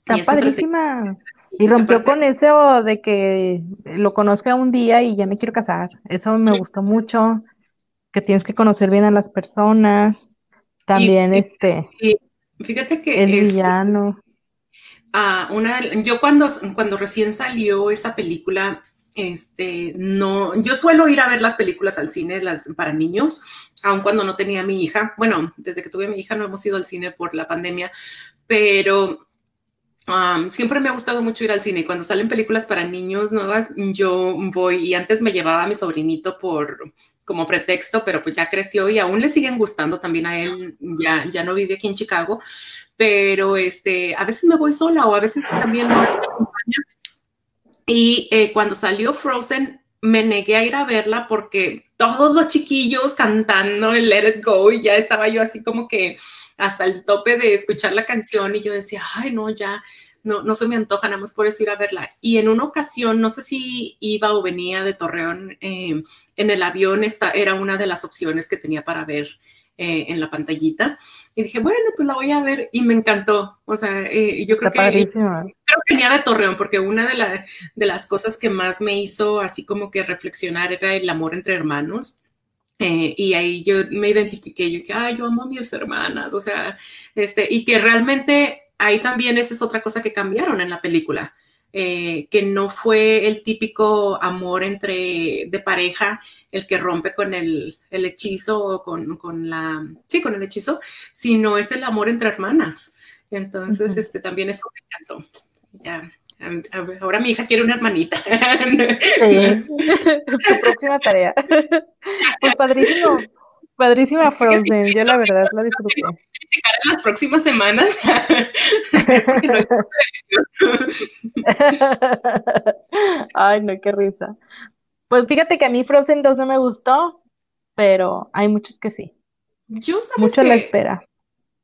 Está padrísima. Y rompió con eso de que lo conozca un día y ya me quiero casar. Eso me gustó mucho, que tienes que conocer bien a las personas. También este. fíjate que el villano. Ah, una, yo cuando, cuando recién salió esa película, este, no, yo suelo ir a ver las películas al cine las, para niños, aun cuando no tenía mi hija. Bueno, desde que tuve mi hija no hemos ido al cine por la pandemia, pero um, siempre me ha gustado mucho ir al cine. Cuando salen películas para niños nuevas, yo voy y antes me llevaba a mi sobrinito por como pretexto, pero pues ya creció y aún le siguen gustando también a él, ya, ya no vive aquí en Chicago, pero este, a veces me voy sola o a veces también me acompaña y eh, cuando salió Frozen, me negué a ir a verla porque todos los chiquillos cantando el Let It Go y ya estaba yo así como que hasta el tope de escuchar la canción y yo decía, ay, no, ya, no, no se me antoja, nada más por eso ir a verla. Y en una ocasión, no sé si iba o venía de Torreón, eh, en el avión esta era una de las opciones que tenía para ver eh, en la pantallita. Y dije, bueno, pues la voy a ver y me encantó. O sea, eh, yo creo que, creo que venía de Torreón, porque una de, de las cosas que más me hizo así como que reflexionar era el amor entre hermanos. Eh, y ahí yo me identifiqué, yo que, ay, yo amo a mis hermanas, o sea, este, y que realmente ahí también esa es otra cosa que cambiaron en la película. Eh, que no fue el típico amor entre de pareja, el que rompe con el, hechizo o con, la, sí, con el hechizo, sino es el amor entre hermanas. Entonces, este, también eso me encantó. Ya, ahora mi hija quiere una hermanita. Sí, <laughs> su próxima tarea. <laughs> Pues padrísimo, padrísima Frozen, yo la verdad la disfruté. En las próximas semanas. Ay, no, qué risa. Pues fíjate que a mí Frozen 2 no me gustó, pero hay muchos que sí. Yo sabes Mucho la espera.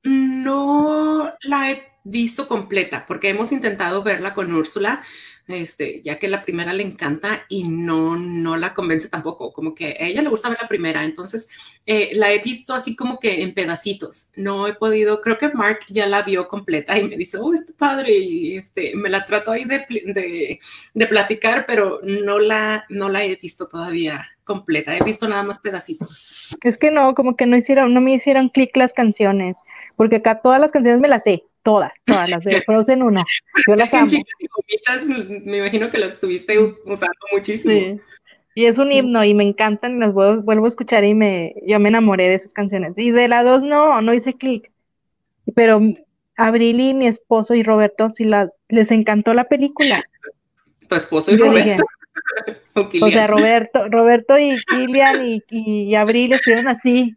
No la he visto completa, porque hemos intentado verla con Úrsula, este, ya que la primera le encanta y no, no la convence tampoco, como que a ella le gusta ver la primera, entonces eh, la he visto así como que en pedacitos, no he podido, creo que Mark ya la vio completa y me dice, oh, está padre, y este, me la trato ahí de, de, platicar, pero no la, no la he visto todavía completa, he visto nada más pedacitos. Es que no, como que no hicieron, no me hicieron clic las canciones, porque acá todas las canciones me las sé, todas, todas las de Frozen 1. Yo <laughs> las amo. me imagino que las estuviste usando muchísimo. Sí. Y es un himno y me encantan y las vuelvo, a escuchar y me, yo me enamoré de esas canciones. Y de la 2 no, no hice clic. Pero Abril y mi esposo y Roberto sí la, les encantó la película. <laughs> ¿Tu esposo y, Roberto? <laughs> o, sea, Roberto, Roberto y Kilian y, y Abril estuvieron así,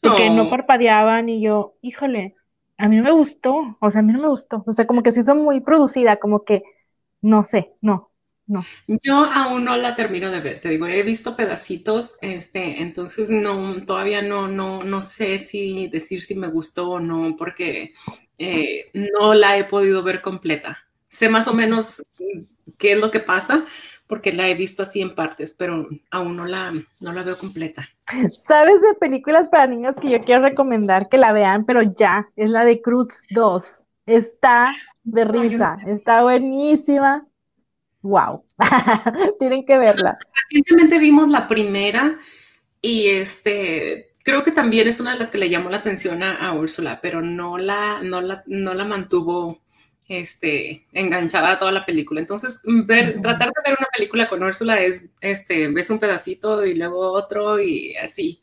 porque no parpadeaban y yo, híjole, a mí no me gustó, o sea, a mí no me gustó, o sea, como que se hizo muy producida, como que, no sé, no, no. Yo aún no la termino de ver, te digo, he visto pedacitos, este, entonces no, todavía no, no, no sé si decir si me gustó o no, porque eh, no la he podido ver completa. Sé más o menos qué es lo que pasa, porque la he visto así en partes, pero aún no la, no la veo completa. ¿Sabes de películas para niños que yo quiero recomendar que la vean, pero ya? Es la de Cruz 2. Está de risa, está buenísima. Wow, <laughs> tienen que verla. Recientemente vimos la primera y este creo que también es una de las que le llamó la atención a, a Úrsula, pero no la, no la, no la mantuvo este, enganchada a toda la película. Entonces, ver, tratar de ver una película con Úrsula es, este, ves un pedacito y luego otro y así.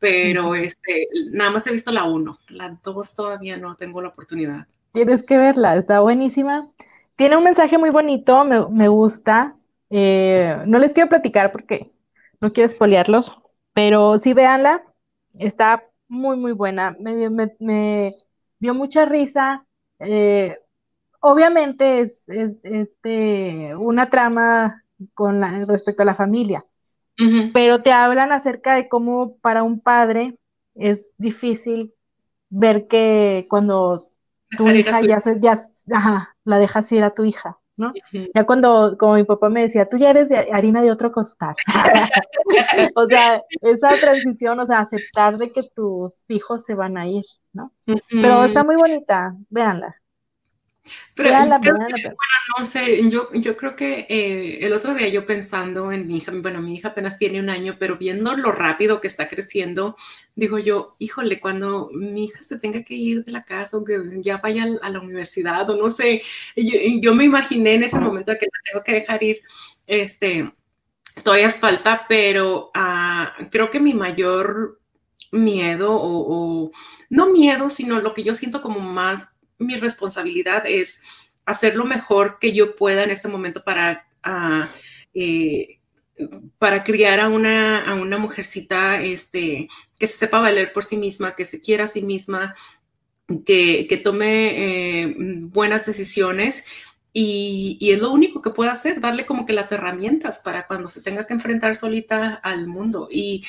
Pero, este, nada más he visto la uno, la dos todavía no tengo la oportunidad. Tienes que verla, está buenísima. Tiene un mensaje muy bonito, me, gusta. Eh, no les quiero platicar porque no quiero espolearlos, pero sí véanla, está muy, muy buena. Me, me, dio mucha risa. Eh, obviamente es, este, una trama con respecto a la familia, pero te hablan acerca de cómo para un padre es difícil ver que cuando tu hija ya, se, ya la dejas ir a tu hija, ¿no? Ya cuando, como mi papá me decía, tú ya eres de harina de otro costal. <laughs> <laughs> o sea, esa transición, o sea, aceptar de que tus hijos se van a ir, ¿no? Pero está muy bonita, véanla. Pero bueno, no sé, yo, yo creo que eh, el otro día yo pensando en mi hija, bueno, mi hija apenas tiene un año, pero viendo lo rápido que está creciendo, digo yo, híjole, cuando mi hija se tenga que ir de la casa o que ya vaya a la universidad o no sé, yo, me imaginé en ese momento que la tengo que dejar ir, este, todavía falta, pero ah, creo que mi mayor miedo o, o no miedo, sino lo que yo siento como más mi responsabilidad es hacer lo mejor que yo pueda en este momento para, ah, eh, para criar a una, a una mujercita este, que se sepa valer por sí misma, que se quiera a sí misma, que, que tome eh, buenas decisiones. Y, y, es lo único que puedo hacer, darle como que las herramientas para cuando se tenga que enfrentar solita al mundo. Y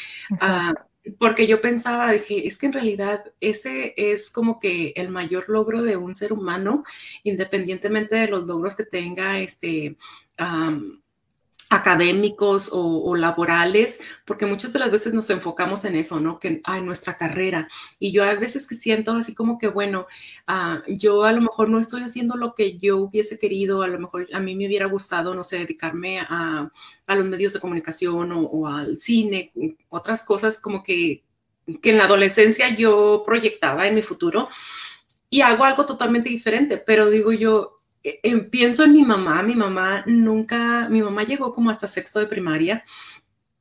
porque yo pensaba, dije, es que en realidad ese es como que el mayor logro de un ser humano, independientemente de los logros que tenga, este, académicos o, laborales, porque muchas de las veces nos enfocamos en eso, ¿no? Que en nuestra carrera. Y yo a veces que siento así como que, bueno, ah, yo a lo mejor no estoy haciendo lo que yo hubiese querido, a lo mejor a mí me hubiera gustado, no sé, dedicarme a, los medios de comunicación o, al cine, otras cosas como que, que en la adolescencia yo proyectaba en mi futuro y hago algo totalmente diferente, pero digo yo, eh, pienso en mi mamá, mi mamá nunca, mi mamá llegó como hasta sexto de primaria,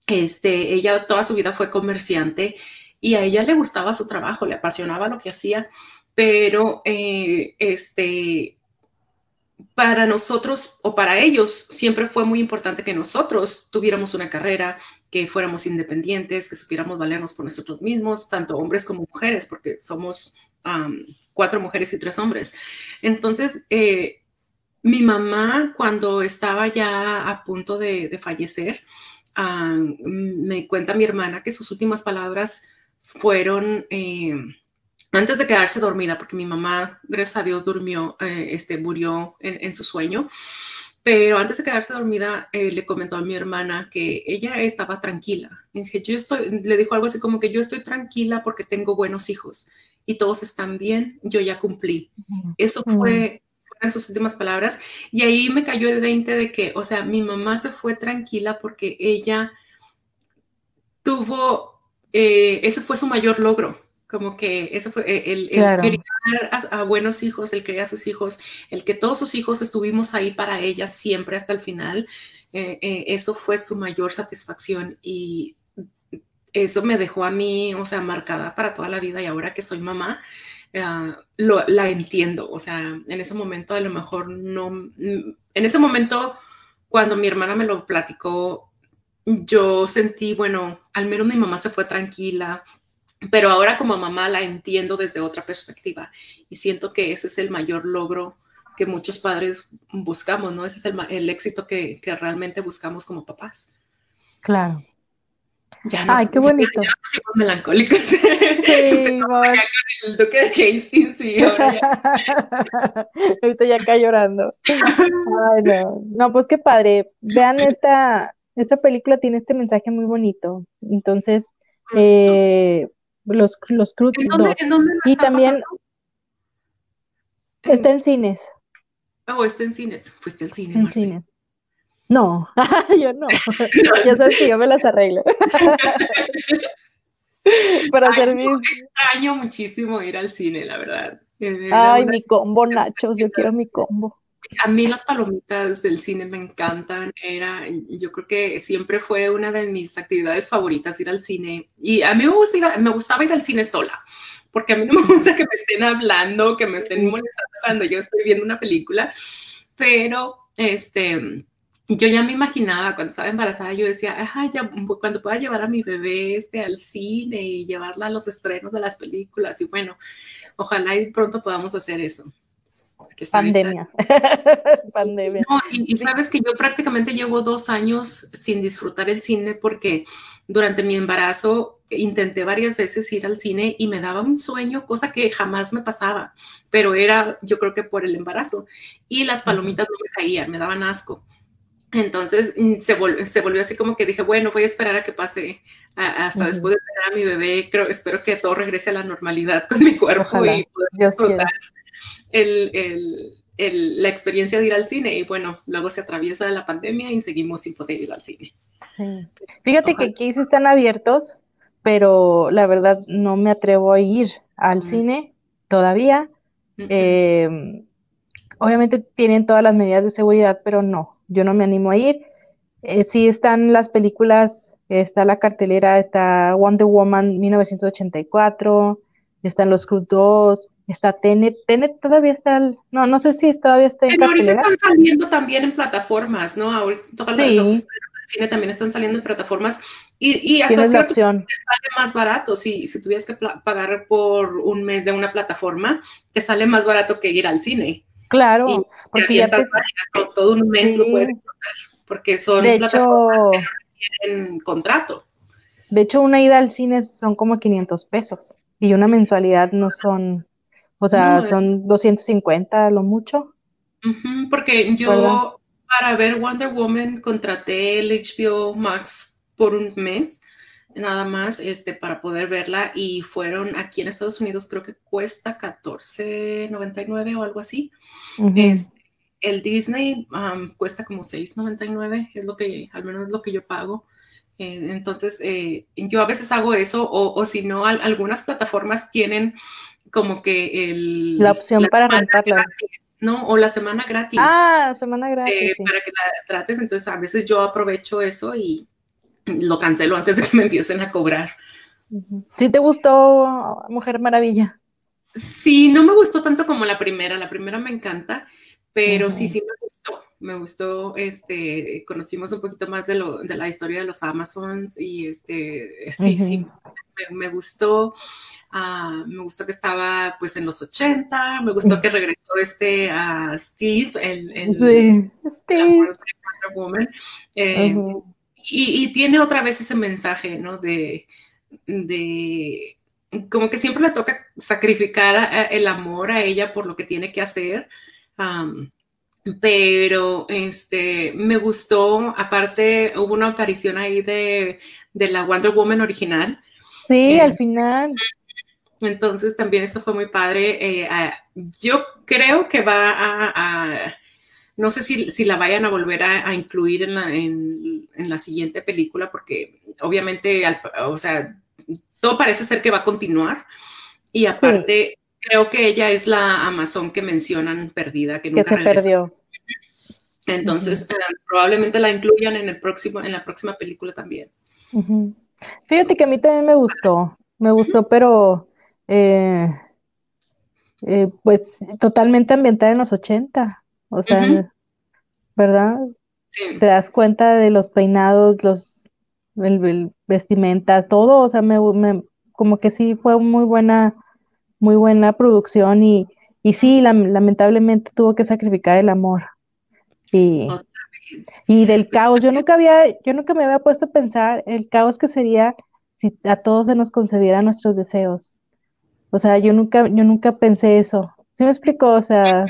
este, ella toda su vida fue comerciante y a ella le gustaba su trabajo, le apasionaba lo que hacía, pero eh, este, para nosotros o para ellos siempre fue muy importante que nosotros tuviéramos una carrera, que fuéramos independientes, que supiéramos valernos por nosotros mismos, tanto hombres como mujeres, porque somos cuatro mujeres y tres hombres. Entonces, eh, mi mamá, cuando estaba ya a punto de, fallecer, me cuenta mi hermana que sus últimas palabras fueron eh, antes de quedarse dormida, porque mi mamá, gracias a Dios, durmió, eh, este, murió en, su sueño. Pero antes de quedarse dormida, eh, le comentó a mi hermana que ella estaba tranquila. dije, yo estoy, le dijo algo así como que yo estoy tranquila porque tengo buenos hijos y todos están bien, yo ya cumplí. Eso fue en sus últimas palabras. Y ahí me cayó el 20 de que, o sea, mi mamá se fue tranquila porque ella tuvo, eh, ese fue su mayor logro como que eso fue eh, el, el criar a, buenos hijos, el criar a sus hijos, el que todos sus hijos estuvimos ahí para ella siempre hasta el final, eh, eh, eso fue su mayor satisfacción y eso me dejó a mí, o sea, marcada para toda la vida y ahora que soy mamá, lo, la entiendo, o sea, en ese momento a lo mejor no, en ese momento cuando mi hermana me lo platicó, yo sentí, bueno, al menos mi mamá se fue tranquila, pero ahora como mamá la entiendo desde otra perspectiva y siento que ese es el mayor logro que muchos padres buscamos, ¿no? Ese es el, éxito que, realmente buscamos como papás. Claro. Ya Ay, qué bonito. Ya, <laughs> ya melancólicos. Sí, el duque de Hastings, sí, ahora ya. <laughs> Ahorita ya acá llorando. Ay, no. No, pues qué padre. Vean esta, esta película tiene este mensaje muy bonito. Entonces, eh, los, los Cruz y también está en cines. Oh, está en cines. Fuiste al cine, en cines. <laughs> No, yo no. ya sabes que yo me las arreglo. <laughs> Para hacer mis... Extraño muchísimo ir al cine, la verdad. Ay, mi combo, Nachos, yo quiero mi combo. A mí las palomitas del cine me encantan. Era, yo creo que siempre fue una de mis actividades favoritas ir al cine. Y a mí me, me gustaba ir al cine sola, porque a mí no me gusta que me estén hablando, que me estén molestando cuando yo estoy viendo una película. Pero, este, yo ya me imaginaba cuando estaba embarazada, yo decía, Ajá, ya, cuando pueda llevar a mi bebé este, al cine y llevarla a los estrenos de las películas. Y bueno, ojalá y pronto podamos hacer eso. Pandemia. <laughs> Pandemia. y, sabes que yo prácticamente llevo dos años sin disfrutar el cine porque durante mi embarazo intenté varias veces ir al cine y me daba un sueño, cosa que jamás me pasaba, pero era yo creo que por el embarazo. Y las palomitas no me caían, me daban asco. Entonces mm, se volvió, se volvió así como que dije, bueno, voy a esperar a que pase hasta después de tener a mi bebé. Creo, espero que todo regrese a la normalidad con mi cuerpo y poder disfrutar el, la experiencia de ir al cine. Y bueno, luego se atraviesa la pandemia y seguimos sin poder ir al cine. Fíjate que aquí sí están abiertos, pero la verdad no me atrevo a ir al cine todavía. Em, obviamente tienen todas las medidas de seguridad, pero no, yo no me animo a ir. Eh, sí están las películas, está la cartelera, está Wonder Woman 1984, están los Cruz 2, Está Tenet, Tenet todavía está, no, no sé si todavía está en Ahorita están saliendo también en plataformas, ¿no? Ahorita todos los de cine también están saliendo en plataformas y, y hasta cierto sale más barato. Si, si tuvieras que pagar por un mes de una plataforma, te sale más barato que ir al cine. Claro, porque ya te... todo un mes lo puedes explotar, porque son plataformas que no tienen contrato. De hecho, una ida al cine son como 500 pesos y una mensualidad no son o sea, son 250 lo mucho. porque yo para ver Wonder Woman contraté el HBO Max por un mes, nada más, este, para poder verla y fueron aquí en Estados Unidos creo que cuesta 14.99 o algo así. Este, el Disney cuesta como 6.99, es lo que, al menos es lo que yo pago. Eh, entonces, eh, yo a veces hago eso o, o si no, algunas plataformas tienen como que el... La opción para rentarla. ¿no? O la semana gratis. Ah, semana gratis. Eh, para que la trates. Entonces, a veces yo aprovecho eso y lo cancelo antes de que me empiecen a cobrar. ¿Sí te gustó Mujer Maravilla? Sí, no me gustó tanto como la primera. La primera me encanta, pero sí, sí me gustó. Me gustó, este, conocimos un poquito más de, lo, de la historia de los Amazons y este, sí, sí, me, gustó. Ah, me gustó que estaba pues en los 80, me gustó que regresó este a Steve, el, el, Steve. Woman. Eh, y, tiene otra vez ese mensaje, ¿no? De, de como que siempre le toca sacrificar el amor a ella por lo que tiene que hacer. pero este me gustó, aparte hubo una aparición ahí de, la Wonder Woman original. Sí, eh, al final. Entonces también eso fue muy padre. Eh, yo creo que va a, no sé si, la vayan a volver a, incluir en la, en, la, siguiente película, porque obviamente, o sea, todo parece ser que va a continuar. Y aparte, creo que ella es la Amazon que mencionan perdida, que nunca se perdió. Entonces, eh, probablemente la incluyan en el próximo, en la próxima película también. Fíjate que a mí también me gustó, me gustó, pero eh, eh, pues totalmente ambientada en los 80, o sea, ¿verdad? Sí. Te das cuenta de los peinados, los el, vestimenta, todo, o sea, me, como que sí fue muy buena, muy buena producción y, y sí, lamentablemente tuvo que sacrificar el amor. Y, y del caos, yo nunca había, yo nunca me había puesto a pensar el caos que sería si a todos se nos concedieran nuestros deseos. O sea, yo nunca, yo nunca pensé eso. ¿Sí me explico? O sea,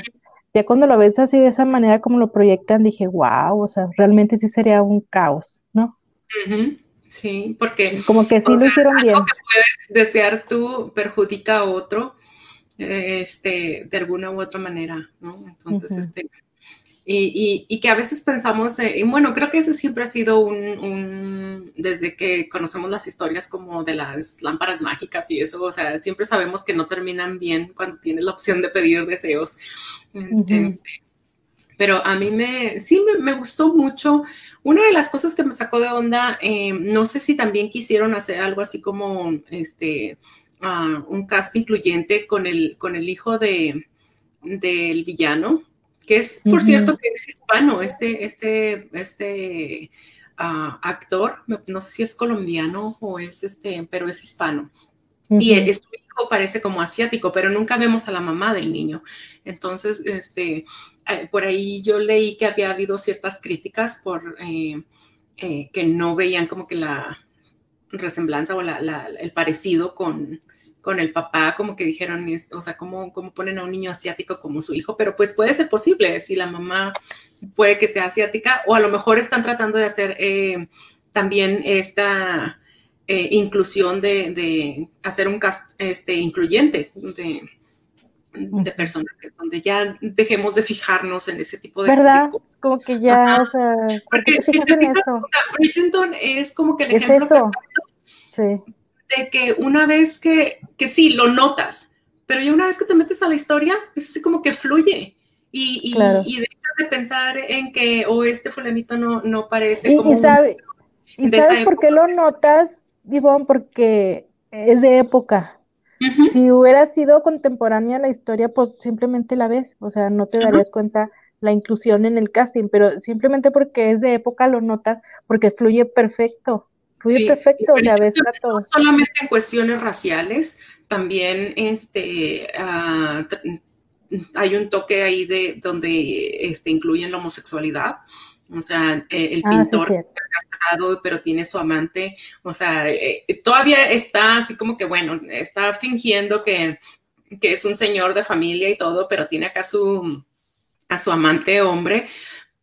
ya cuando lo ves así de esa manera como lo proyectan, dije, wow, o sea, realmente sí sería un caos, ¿no? Sí, porque como que sí lo hicieron bien. que puedes desear tú perjudica a otro, este, de alguna u otra manera, ¿no? Entonces, este, y, y, que a veces pensamos, y bueno, creo que ese siempre ha sido un, desde que conocemos las historias como de las lámparas mágicas y eso, o sea, siempre sabemos que no terminan bien cuando tienes la opción de pedir deseos. Este, pero a mí me, sí me, gustó mucho. Una de las cosas que me sacó de onda, eh, no sé si también quisieron hacer algo así como este, ah, un cast incluyente con el, con el hijo de, del villano que es, por cierto, que es hispano, este, este, este ah, actor, no sé si es colombiano o es este, pero es hispano. Y su hijo parece como asiático, pero nunca vemos a la mamá del niño. Entonces, este, eh, por ahí yo leí que había habido ciertas críticas por eh, eh, que no veían como que la resemblanza o el parecido con, con el papá, como que dijeron, o sea, ¿cómo, ¿cómo, ponen a un niño asiático como su hijo? Pero pues puede ser posible, si la mamá puede que sea asiática, o a lo mejor están tratando de hacer eh, también esta eh, inclusión de, hacer un cast este, incluyente de, de personajes, donde ya dejemos de fijarnos en ese tipo de, ¿verdad? Como que ya, o sea, porque si te fijas, Bridgerton es como que el ejemplo eso. Sí de que una vez que, que sí, lo notas, pero ya una vez que te metes a la historia, es así como que fluye. Y, y, y dejas de pensar en que, o oh, este fulanito no, no parece y, como... Y, sabe, ¿y sabes por qué lo notas, Ivonne? Porque es de época. Si hubiera sido contemporánea la historia, pues simplemente la ves, o sea, no te darías cuenta la inclusión en el casting, pero simplemente porque es de época lo notas, porque fluye perfecto perfecto, No solamente en cuestiones raciales, también este, ah, hay un toque ahí de donde este, incluyen la homosexualidad. O sea, eh, el ah, pintor está casado, pero tiene su amante. O sea, eh, todavía está así como que, bueno, está fingiendo que, que, es un señor de familia y todo, pero tiene acá su, a su amante hombre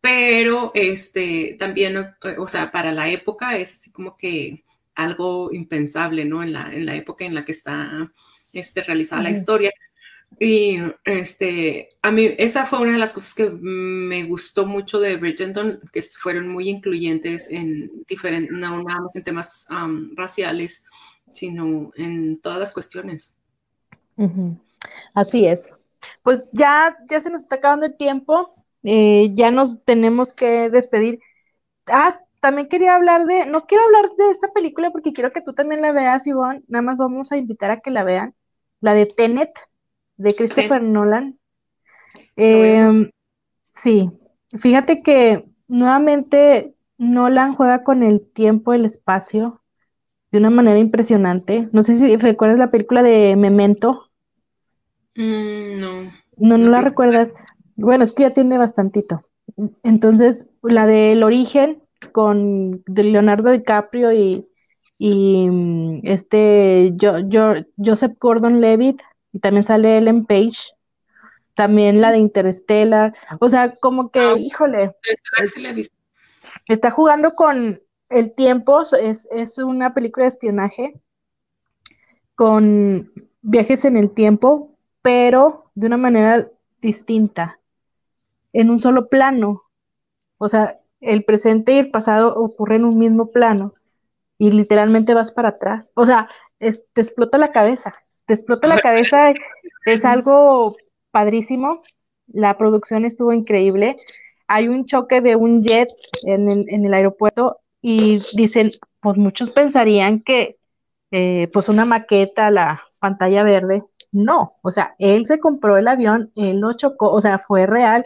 pero este, también, eh, o sea, para la época es así como que algo impensable, ¿no? En la, en la época en la que está este, realizada la historia. Y este, a mí, esa fue una de las cosas que me gustó mucho de Bridgerton, que fueron muy incluyentes en diferentes, no nada más en temas raciales, sino en todas las cuestiones. Así es. pues ya, ya se nos está acabando el tiempo, eh, ya nos tenemos que despedir. Ah, también quería hablar de, no quiero hablar de esta película porque quiero que tú también la veas, Ivonne, nada más vamos a invitar a que la vean, la de Tenet, de Christopher Nolan. Em, sí, fíjate que nuevamente Nolan juega con el tiempo, el espacio, de una manera impresionante. No sé si recuerdas la película de Memento. Mm, no. No, no la recuerdas. Bueno, es que ya tiene bastantito. Entonces, la del origen con de Leonardo DiCaprio y, y mm, este yo, yo, Joseph Gordon-Levitt y también sale Ellen Page. También la de Interstellar. O sea, como que, Ah, híjole, está jugando con el tiempo, es, es una película de espionaje con viajes en el tiempo, pero de una manera distinta, en un solo plano. O sea, el presente y el pasado ocurren en un mismo plano y literalmente vas para atrás. O sea, es- te explota la cabeza, te explota la cabeza, es algo padrísimo. La producción estuvo increíble. Hay un choque de un jet en el, en el aeropuerto y dicen, pues muchos pensarían que eh, pues una maqueta, la pantalla verde. No, o sea, él se compró el avión, él lo chocó, o sea, fue real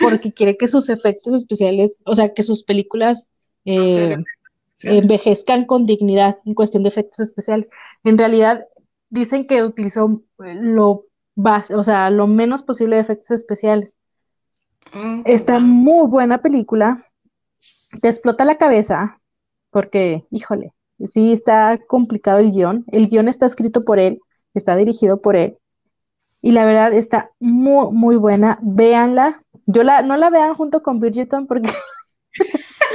porque quiere que sus efectos especiales, o sea, que sus películas eh, Sí. envejezcan con dignidad en cuestión de efectos especiales. En realidad, dicen que utilizó eh, lo bas- o sea, lo menos posible de efectos especiales. Oh, Está wow. muy buena película. Te explota la cabeza porque, híjole, sí está complicado el guion. El guion está escrito por él, está dirigido por él. Y la verdad está muy, muy buena. Véanla. Yo la, no la vean junto con Bridgerton porque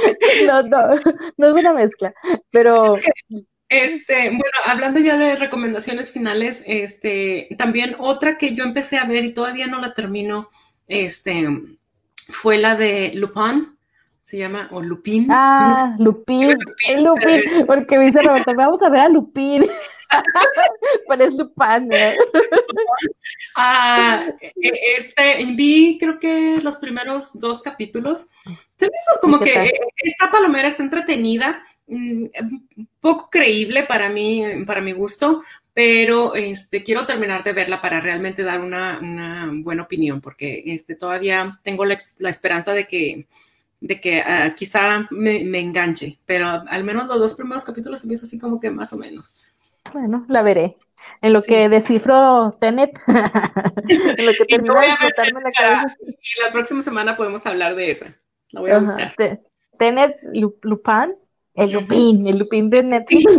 <laughs> no, no, no es buena mezcla. Pero Este, bueno, hablando ya de recomendaciones finales, este, también otra que yo empecé a ver y todavía no la termino, este, fue la de Lupin, se llama, o Lupin. Ah, Lupín, Lupín, Lupín, porque me dice Roberto, vamos a ver a Lupín. <laughs> Pero es Lupin, ¿no? <laughs> Ah, e- este, vi creo que los primeros dos capítulos. Se me hizo como ¿Y qué que tal? eh, esta palomera está entretenida, mm, poco creíble para mí, para mi gusto, pero este, quiero terminar de verla para realmente dar una, una buena opinión, porque este, todavía tengo la, la esperanza de que, de que ah, quizá me, me enganche, pero al menos los dos primeros capítulos hizo así como que más o menos. Bueno, la veré. En lo Sí. que descifro Tenet, <laughs> en lo que <laughs> voy de explotarme la cabeza. Y la próxima semana podemos hablar de esa. La voy a Ajá, buscar. Te- Tenet, Lu- Lupin, el Ujú. Lupín, el Lupín de <laughs> Netflix.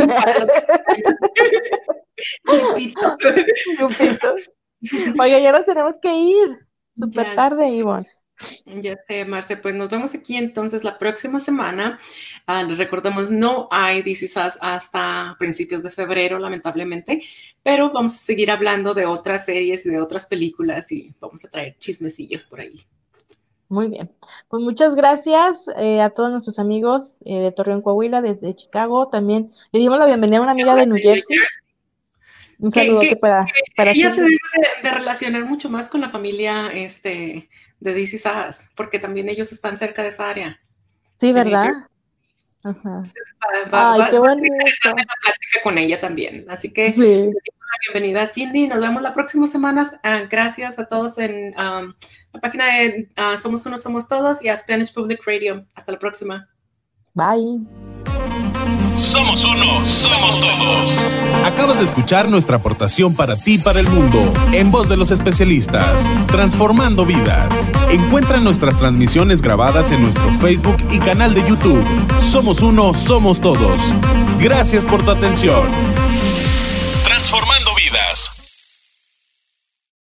Lupito. Lupito. Oiga, ya nos tenemos que ir. Súper tarde, Ivonne. Ya sé, Marce, pues nos vemos aquí entonces la próxima semana. Ah, les recordamos, no hay DC Sass hasta principios de febrero, lamentablemente, pero vamos a seguir hablando de otras series y de otras películas y vamos a traer chismecillos por ahí. Muy bien. Pues muchas gracias eh, a todos nuestros amigos eh, de Torreón, Coahuila, desde Chicago. También le dimos la bienvenida a una amiga de New Jersey. Un que- para, para Ella se Silvia. debe de, de relacionar mucho más con la familia este, de DC Sass, porque también ellos están cerca de esa área. Sí, ¿verdad? Ajá. Entonces, va- Ay, va- qué va interesante la plática con ella también. Así que Sí. bienvenida Cindy, nos vemos la próxima semana. Ah, gracias a todos en um, la página de ah, Somos Uno, Somos Todos y a Spanish Public Radio. Hasta la próxima. Bye. Somos uno, somos todos. Acabas de escuchar nuestra aportación para ti y para el mundo, en voz de los especialistas, transformando vidas. Encuentra nuestras transmisiones grabadas en nuestro Facebook y canal de YouTube. Somos uno, somos todos. Gracias por tu atención. Transformando vidas.